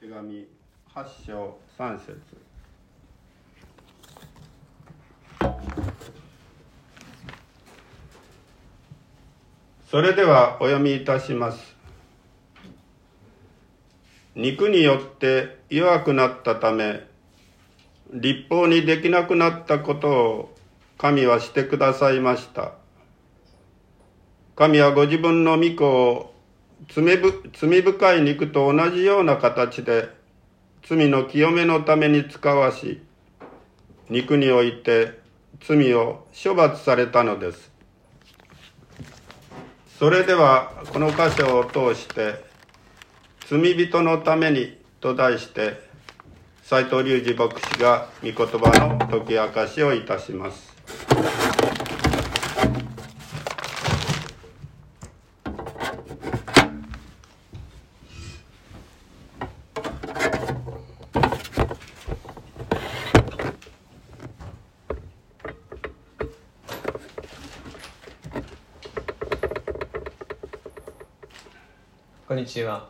手紙8章3節。それではお読みいたします。肉によって弱くなったため立法にできなくなったことを神はしてくださいました。神はご自分の御子を罪深い肉と同じような形で罪の清めのために使わし肉において罪を処罰されたのですそれではこの箇所を通して「罪人のために」と題して斎藤隆二牧師が御言葉の解き明かしをいたします。こんにちは。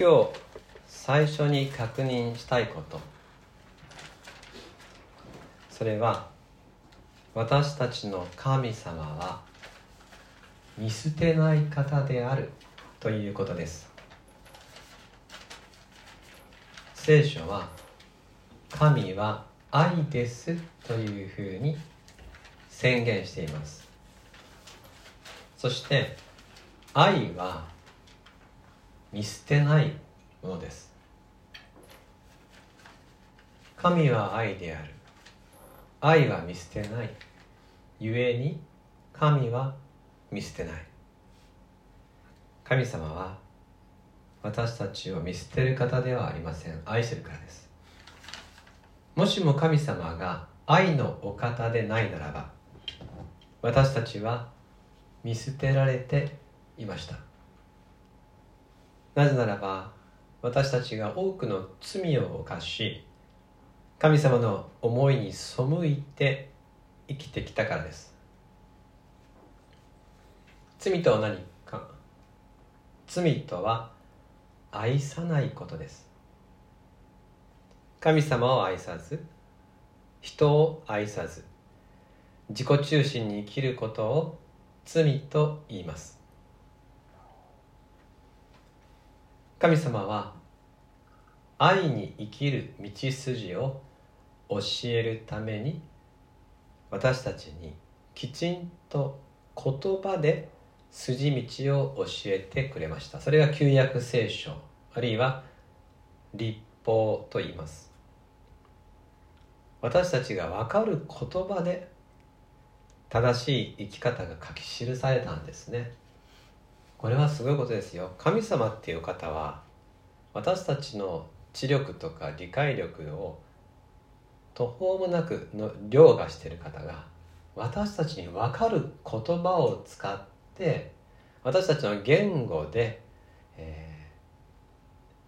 今日最初に確認したいこと。それは私たちの神様は見捨てない方であるということです。聖書は神は愛ですというふうに宣言しています。そして愛は見捨てないものです。神は愛である。愛は見捨てない。故に神は見捨てない。神様は私たちを見捨てる方ではありません。愛してるからです。もしも神様が愛のお方でないならば私たちは見捨てられていました。なぜならば私たちが多くの罪を犯し神様の思いに背いて生きてきたからです。罪とは何か？罪とは愛さないことです。神様を愛さず人を愛さず自己中心に生きることを罪と言います。神様は愛に生きる道筋を教えるために私たちにきちんと言葉で筋道を教えてくれました。それが旧約聖書あるいは立法と言います。私たちが分かる言葉で正しい生き方が書き記されたんですね。これはすごいことですよ。神様っていう方は私たちの知力とか理解力を途方もなくの凌駕している方が私たちに分かる言葉を使って私たちの言語で、え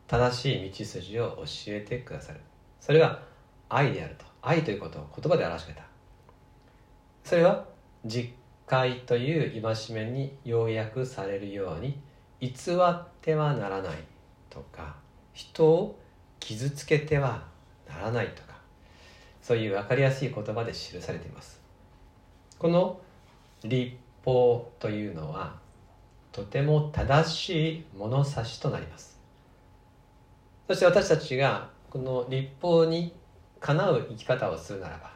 ー、正しい道筋を教えてくださる。それが愛であると。愛ということを言葉で表してくれた。それは実会という戒めに要約されるように偽ってはならないとか人を傷つけてはならないとかそういう分かりやすい言葉で記されています。この立法というのはとても正しい物差しとなります。そして私たちがこの立法にかなう生き方をするならば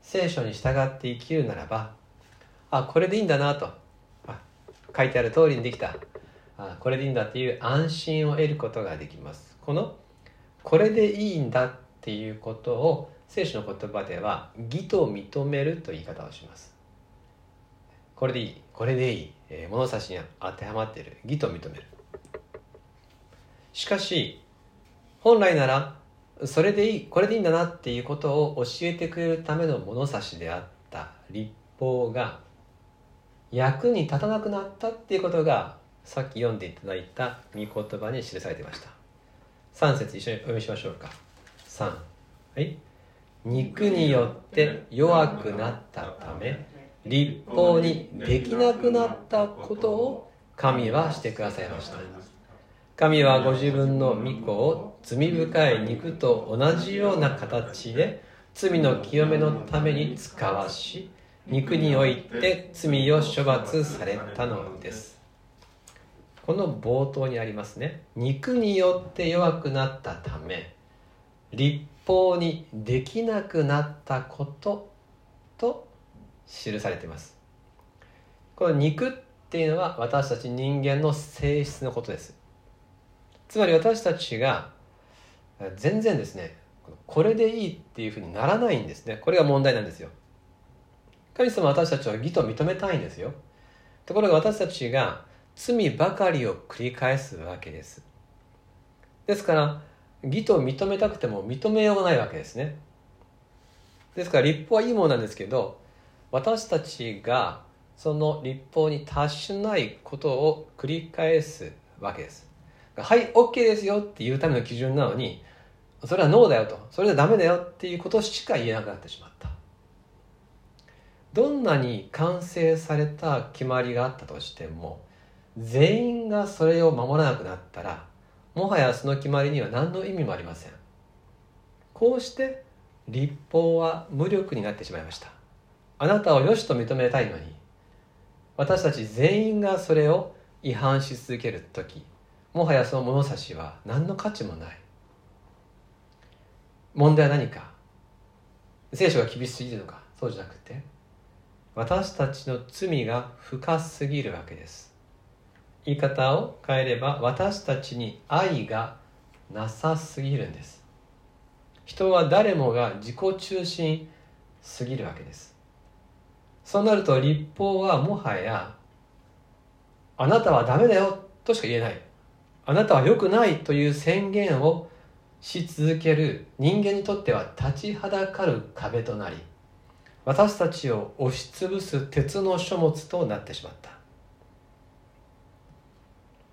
聖書に従って生きるならばあこれでいいんだなと。あ書いてある通りにできた。あこれでいいんだっていう安心を得ることができます。このこれでいいんだっていうことを聖書の言葉では義と認めるという言い方をします。これでいい。これでいい、えー、物差しに当てはまっている。義と認める。しかし本来ならそれでいいこれでいいんだなっていうことを教えてくれるための物差しであった立法が役に立たなくなったっていうことがさっき読んでいただいた御言葉に記されていました。3節一緒にお読みしましょうか。3はい。肉によって弱くなったため立法にできなくなったことを神はしてくださいました。神はご自分の御子を罪深い肉と同じような形で罪の清めのために使わし肉において罪を処罰されたのです。この冒頭にありますね。肉によって弱くなったため立法にできなくなったことと記されています。この肉っていうのは私たち人間の性質のことです。つまり私たちが全然ですねこれでいいっていうふうにならないんですね。これが問題なんですよ。神様は私たちを義と認めたいんですよ。ところが私たちが罪ばかりを繰り返すわけです。ですから義と認めたくても認めようがないわけですね。ですから立法はいいものなんですけど私たちがその立法に達しないことを繰り返すわけです。はい OK ですよっていうための基準なのにそれはノーだよと。それはダメだよっていうことしか言えなくなってしまった。どんなに完成された決まりがあったとしても全員がそれを守らなくなったらもはやその決まりには何の意味もありません。こうして立法は無力になってしまいました。あなたを良しと認めたいのに私たち全員がそれを違反し続ける時もはやその物差しは何の価値もない。問題は何か？聖書が厳しすぎるのか？そうじゃなくて。私たちの罪が深すぎるわけです。言い方を変えれば私たちに愛がなさすぎるんです。人は誰もが自己中心すぎるわけです。そうなると立法はもはやあなたはダメだよとしか言えない。あなたは良くないという宣言をし続ける人間にとっては立ちはだかる壁となり私たちを押しつぶす鉄の書物となってしまった。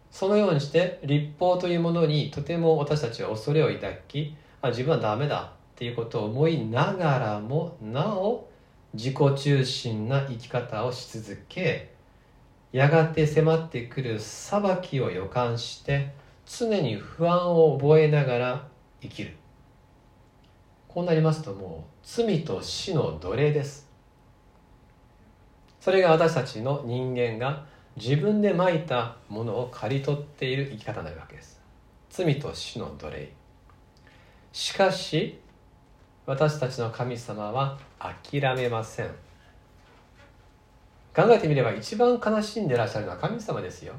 そのようにして立法というものにとても私たちは恐れを抱きあ自分はダメだっていうことを思いながらもなお自己中心な生き方をし続けやがて迫ってくる裁きを予感して常に不安を覚えながら生きる。こうなりますともう罪と死の奴隷です。それが私たちの人間が自分でまいたものを刈り取っている生き方になるわけです。罪と死の奴隷。しかし私たちの神様は諦めません。考えてみれば一番悲しんでいらっしゃるのは神様ですよ。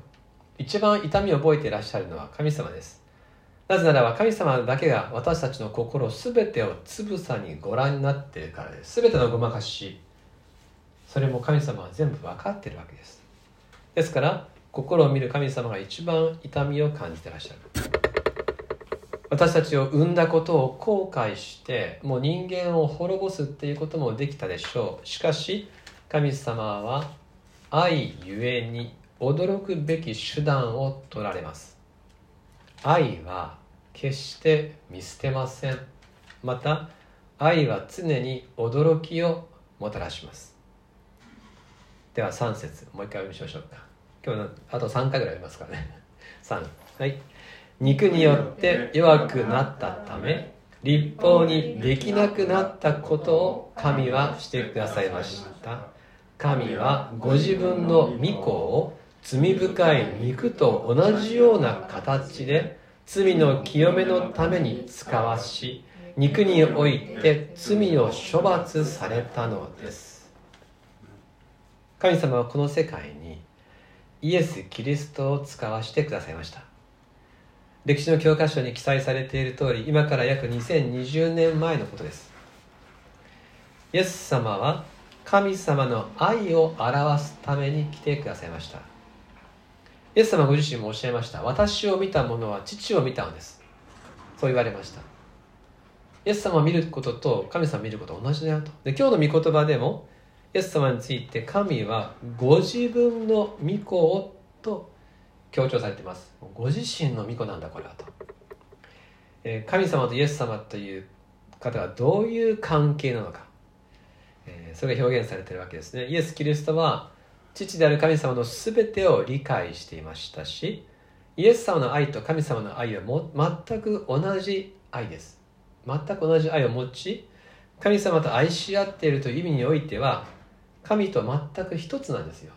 一番痛みを覚えていらっしゃるのは神様です。なぜならば神様だけが私たちの心全てをつぶさにご覧になっているからです。全てのごまかしそれも神様は全部分かっているわけです。ですから心を見る神様が一番痛みを感じていらっしゃる。私たちを生んだことを後悔してもう人間を滅ぼすっていうこともできたでしょう。しかし神様は愛ゆえに驚くべき手段を取られます。愛は決して見捨てません。また愛は常に驚きをもたらします。では3節。もう一回読みましょうか。今日のあと3回ぐらいありますからね。3はい。肉によって弱くなったため立法にできなくなったことを神はしてくださいました。神はご自分の御子を罪深い肉と同じような形で罪の清めのために使わし肉において罪を処罰されたのです。神様はこの世界にイエス・キリストを使わしてくださいました。歴史の教科書に記載されている通り今から約2020年前のことです。イエス様は神様の愛を表すために来てくださいました。イエス様ご自身もおっしゃいました。私を見た者は父を見たのです。そう言われました。イエス様を見ることと神様を見ること同じだよと。で今日の御言葉でもイエス様について神はご自分の御子をと強調されています。ご自身の御子なんだこれはと、え神様とイエス様という方がどういう関係なのか、えそれが表現されているわけですね。イエス・キリストは父である神様の全てを理解していましたしイエス様の愛と神様の愛はも全く同じ愛です。全く同じ愛を持ち神様と愛し合っているという意味においては神と全く一つなんですよ。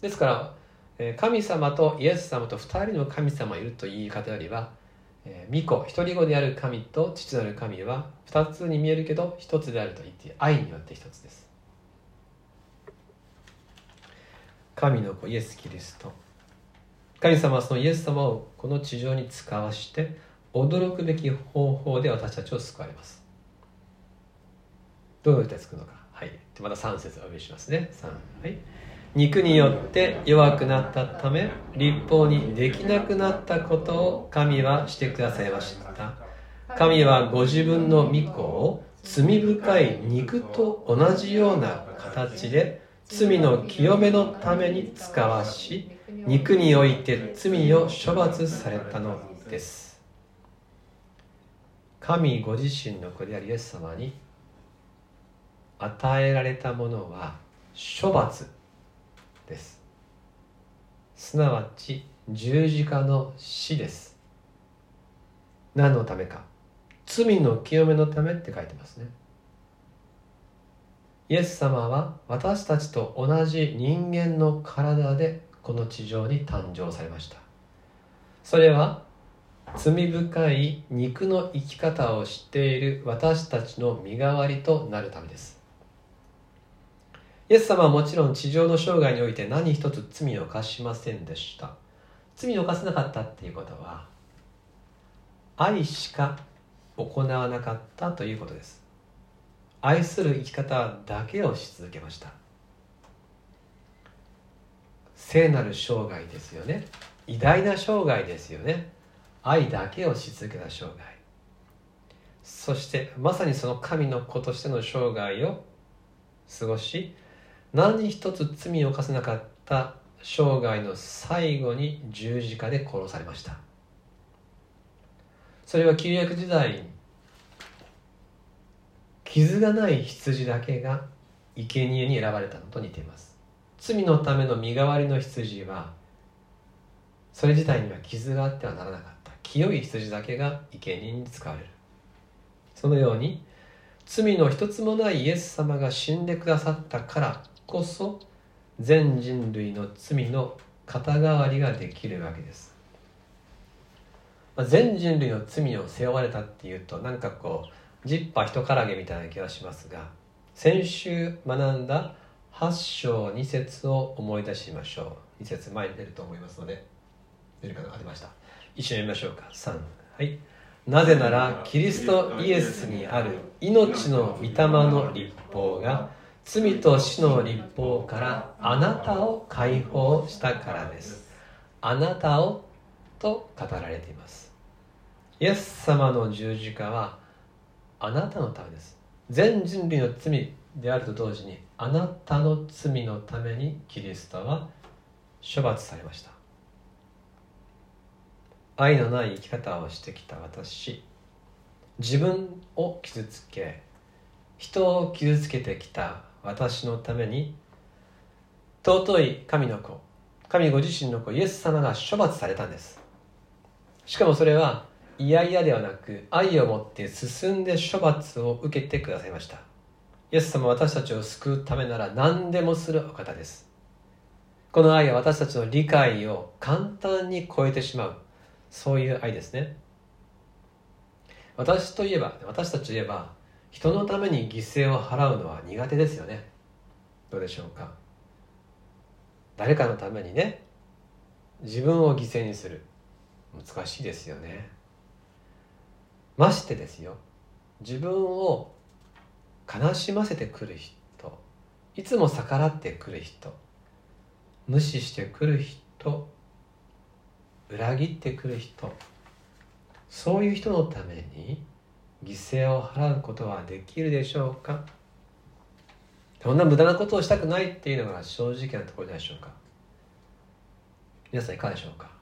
ですから神様とイエス様と2人の神様がいるという言い方よりは巫女一人子である神と父なる神は2つに見えるけど一つであると言って愛によって一つです。神の子イエス・キリスト。神様はそのイエス様をこの地上に使わして驚くべき方法で私たちを救われます。どうやって救うのか。はい。また3節お読みしますね。3はい。肉によって弱くなったため立法にできなくなったことを神はしてくださいました。神はご自分の御子を罪深い肉と同じような形で罪の清めのために使わし肉において罪を処罰されたのです。神ご自身の子であるイエス様に与えられたものは処罰です。すなわち十字架の死です。何のためか。罪の清めのためって書いてますね。イエス様は私たちと同じ人間の体でこの地上に誕生されました。それは罪深い肉の生き方を知っている私たちの身代わりとなるためです。イエス様はもちろん地上の生涯において何一つ罪を犯しませんでした。罪を犯せなかったっていうことは愛しか行わなかったということです。愛する生き方だけをし続けました。聖なる生涯ですよね。偉大な生涯ですよね。愛だけをし続けた生涯。そしてまさにその神の子としての生涯を過ごし何一つ罪を犯せなかった生涯の最後に十字架で殺されました。それは旧約時代に傷がない羊だけが生贄に選ばれたのと似ています。罪のための身代わりの羊はそれ自体には傷があってはならなかった。清い羊だけが生贄に使われる。そのように罪の一つもないイエス様が死んでくださったからこそ全人類の罪の肩代わりができるわけです、ま、全人類の罪を背負われたっていうとなんかこうジッパ人からげみたいな気がしますが先週学んだ8章2節を思い出しましょう。2節前に出ると思いますので出るかな？ありました。一緒に読みましょうか。3はい。なぜならキリストイエスにある命の御霊の立法が罪と死の立法からあなたを解放したからです。あなたをと語られています。イエス様の十字架はあなたのためです。全人類の罪であると同時にあなたの罪のためにキリストは処罰されました。愛のない生き方をしてきた私自分を傷つけ人を傷つけてきた私のために尊い神の子神ご自身の子イエス様が処罰されたんです。しかもそれは嫌々ではなく愛を持って進んで処罰を受けてくださいました。イエス様は私たちを救うためなら何でもするお方です。この愛は私たちの理解を簡単に超えてしまう。そういう愛ですね。私といえば私たちといえば人のために犠牲を払うのは苦手ですよね。どうでしょうか。誰かのためにね自分を犠牲にする。難しいですよね。ましてですよ自分を悲しませてくる人いつも逆らってくる人無視してくる人裏切ってくる人そういう人のために犠牲を払うことはできるでしょうか？そんな無駄なことをしたくないっていうのが正直なところでしょうか。皆さんいかがでしょうか？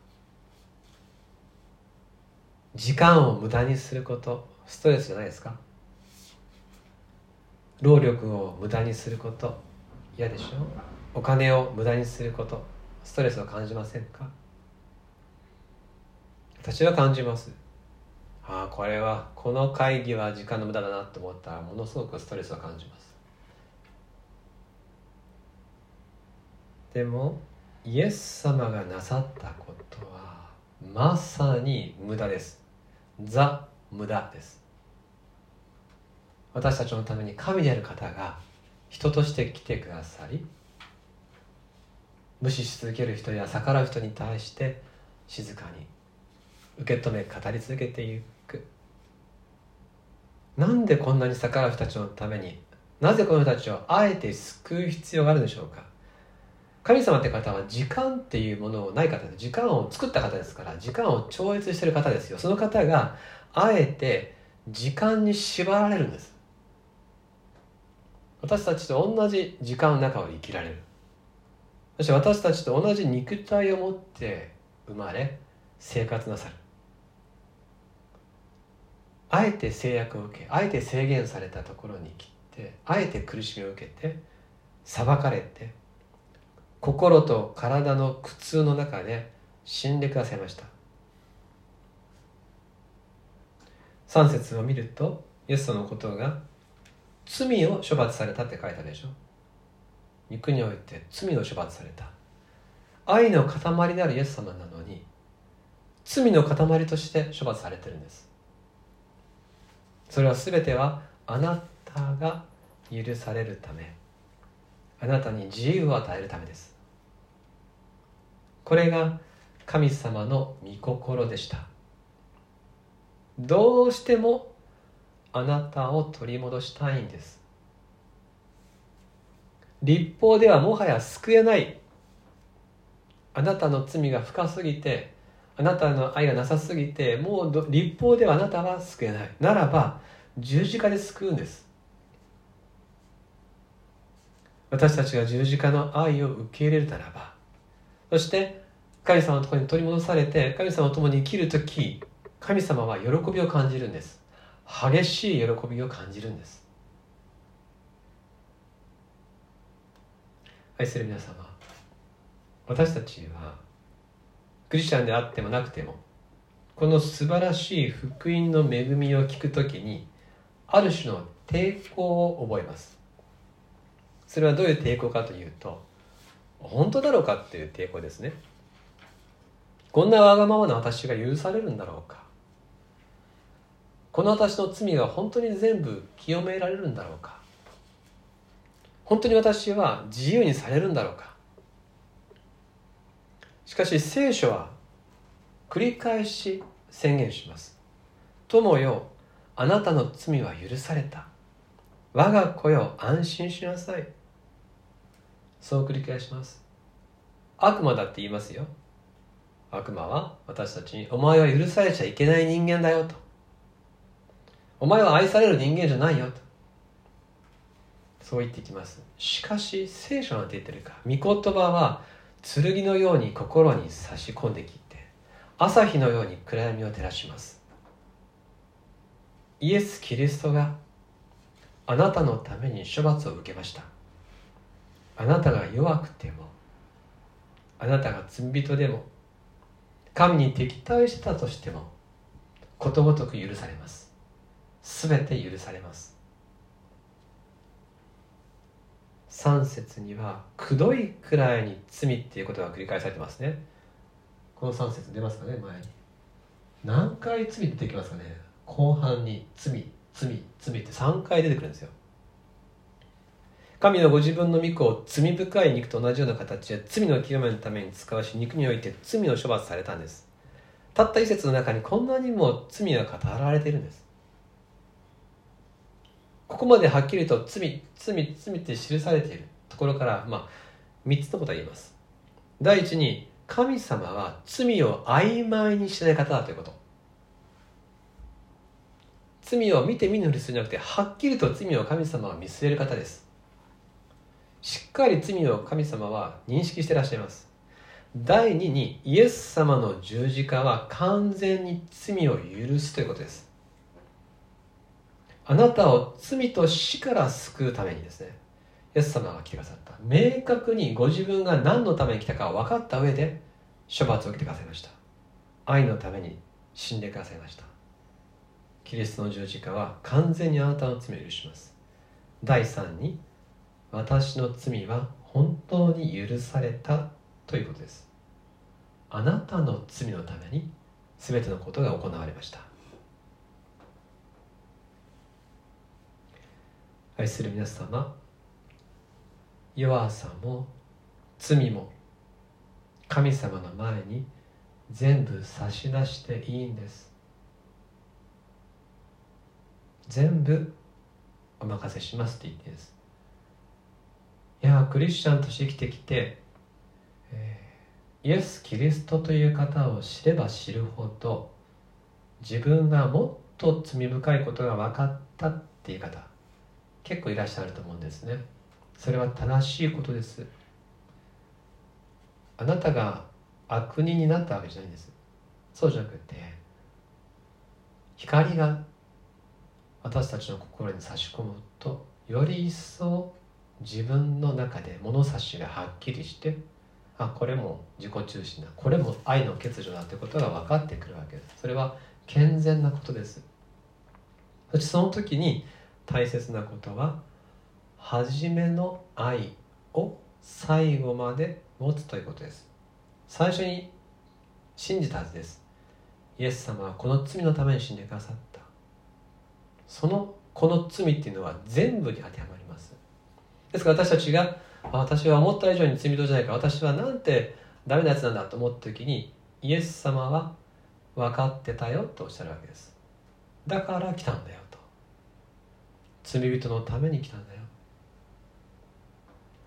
時間を無駄にすることストレスじゃないですか？労力を無駄にすること嫌でしょ？お金を無駄にすることストレスを感じませんか？私は感じます。ああこれはこの会議は時間の無駄だなと思ったらものすごくストレスを感じます。でもイエス様がなさったことはまさに無駄です。ザ無駄です。私たちのために神である方が人として来てくださり無視し続ける人や逆らう人に対して静かに受け止め語り続けていく。なんでこんなに逆らう人たちのためになぜこの人たちをあえて救う必要があるでしょうか。神様って方は時間っていうものをない方で時間を作った方ですから時間を超越してる方ですよ。その方があえて時間に縛られるんです。私たちと同じ時間の中を生きられる。そして私たちと同じ肉体を持って生まれ生活なさる。あえて制約を受けあえて制限されたところに来てあえて苦しみを受けて裁かれて心と体の苦痛の中で死んでくださいました。3節を見るとイエス様のことが罪を処罰されたって書いたでしょ。肉において罪を処罰された。愛の塊であるイエス様なのに罪の塊として処罰されてるんです。それは全てはあなたが許されるため。あなたに自由を与えるためです。これが神様の御心でした。どうしてもあなたを取り戻したいんです。立法ではもはや救えない。あなたの罪が深すぎてあなたの愛がなさすぎてもう立法ではあなたは救えない。ならば十字架で救うんです。私たちが十字架の愛を受け入れるならばそして神様のところに取り戻されて神様と共に生きる時神様は喜びを感じるんです。激しい喜びを感じるんです。愛する皆様私たちはクリスチャンであってもなくてもこの素晴らしい福音の恵みを聞くときにある種の抵抗を覚えます。それはどういう抵抗かというと本当だろうかっていう抵抗ですね。こんなわがままな私が許されるんだろうか。この私の罪が本当に全部清められるんだろうか。本当に私は自由にされるんだろうか。しかし聖書は繰り返し宣言します。友よあなたの罪は許された。我が子よ安心しなさい。そう繰り返します。悪魔だって言いますよ。悪魔は私たちにお前は許されちゃいけない人間だよと。お前は愛される人間じゃないよと。そう言ってきます。しかし聖書なんて言ってるか。御言葉は剣のように心に差し込んできて朝日のように暗闇を照らします。イエス・キリストがあなたのために処罰を受けました。あなたが弱くてもあなたが罪人でも神に敵対したとしてもことごとく許されます。すべて許されます。3節には「くどいくらいに罪」っていうことが繰り返されてますね。この3節出ますかね前に。何回罪出てきますかね。後半に罪罪罪って3回出てくるんですよ。神のご自分の御子を罪深い肉と同じような形で罪の清めのために使わし肉において罪を処罰されたんです。たった一節の中にこんなにも罪が語られているんです。ここまではっきりと罪罪罪って記されている。ところからまあ3つのことが言います。第一に神様は罪を曖昧にしない方だということ。罪を見て見ぬふりするんじゃなくてはっきりと罪を神様は見据える方です。しっかり罪を神様は認識してらっしゃいます。第2にイエス様の十字架は完全に罪を許すということです。あなたを罪と死から救うためにですねイエス様が来てくださった。明確にご自分が何のために来たか分かった上で処罰を受けてくださいました。愛のために死んでくださいました。キリストの十字架は完全にあなたの罪を許します。第3に私の罪は本当に許されたということです。あなたの罪のために全てのことが行われました。愛する皆様弱さも罪も神様の前に全部差し出していいんです。全部お任せしますって言っていいです。いやクリスチャンとして生きてきて、えー、イエス・キリストという方を知れば知るほど自分がもっと罪深いことが分かったっていう方結構いらっしゃると思うんですね。それは正しいことです。あなたが悪人になったわけじゃないんです。そうじゃなくて光が私たちの心に差し込むとより一層自分の中で物差しがはっきりしてあこれも自己中心だ。これも愛の欠如だということが分かってくるわけです。それは健全なことです。そしてその時に大切なことは初めの愛を最後まで持つということです。最初に信じたはずです。イエス様はこの罪のために死んでくださった。そのこの罪っていうのは全部に当てはまります。ですから私たちが私は思った以上に罪人じゃないか。私はなんてダメなやつなんだと思った時にイエス様は分かってたよとおっしゃるわけです。だから来たんだよと。罪人のために来たんだよ。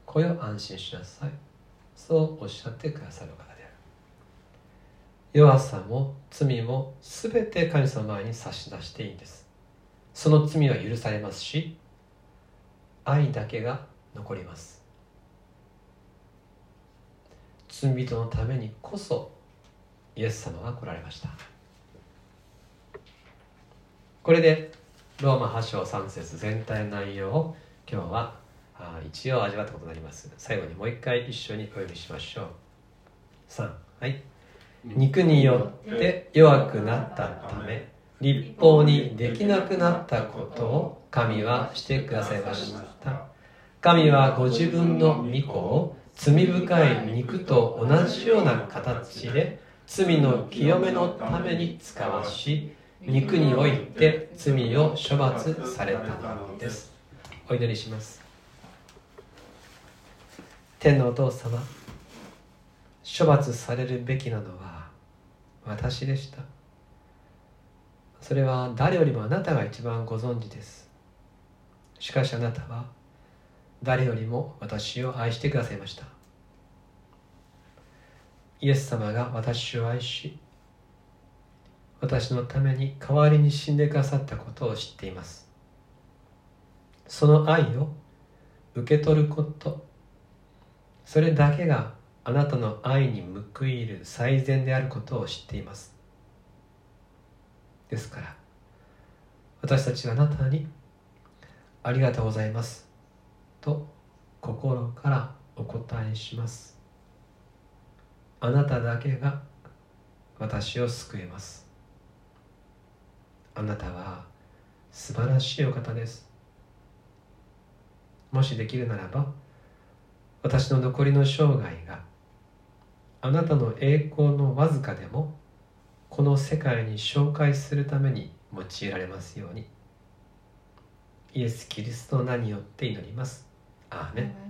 これを安心しなさい。そうおっしゃってくださる方である。弱さも罪も全て神様前に差し出していいんです。その罪は許されますし愛だけが残ります。罪人のためにこそイエス様が来られました。これでローマ8章3節全体の内容を今日は一応味わったことになります。最後にもう一回一緒にお読みしましょう。3はい。肉によって弱くなったため立法にできなくなったことを神はしてくださいました。神はご自分の御子を罪深い肉と同じような形で罪の清めのために使わし肉において罪を処罰されたのです。お祈りします。天のお父様処罰されるべきなのは私でした。それは誰よりもあなたが一番ご存知です。しかしあなたは誰よりも私を愛してくださいました。イエス様が私を愛し私のために代わりに死んでくださったことを知っています。その愛を受け取ることそれだけがあなたの愛に報いる最善であることを知っています。ですから私たちはあなたに「ありがとうございます」と心からお答えします。あなただけが私を救えます。あなたは素晴らしいお方です。もしできるならば私の残りの生涯があなたの栄光のわずかでもこの世界に紹介するために用いられますように。イエス・キリストの名によって祈ります。アーメン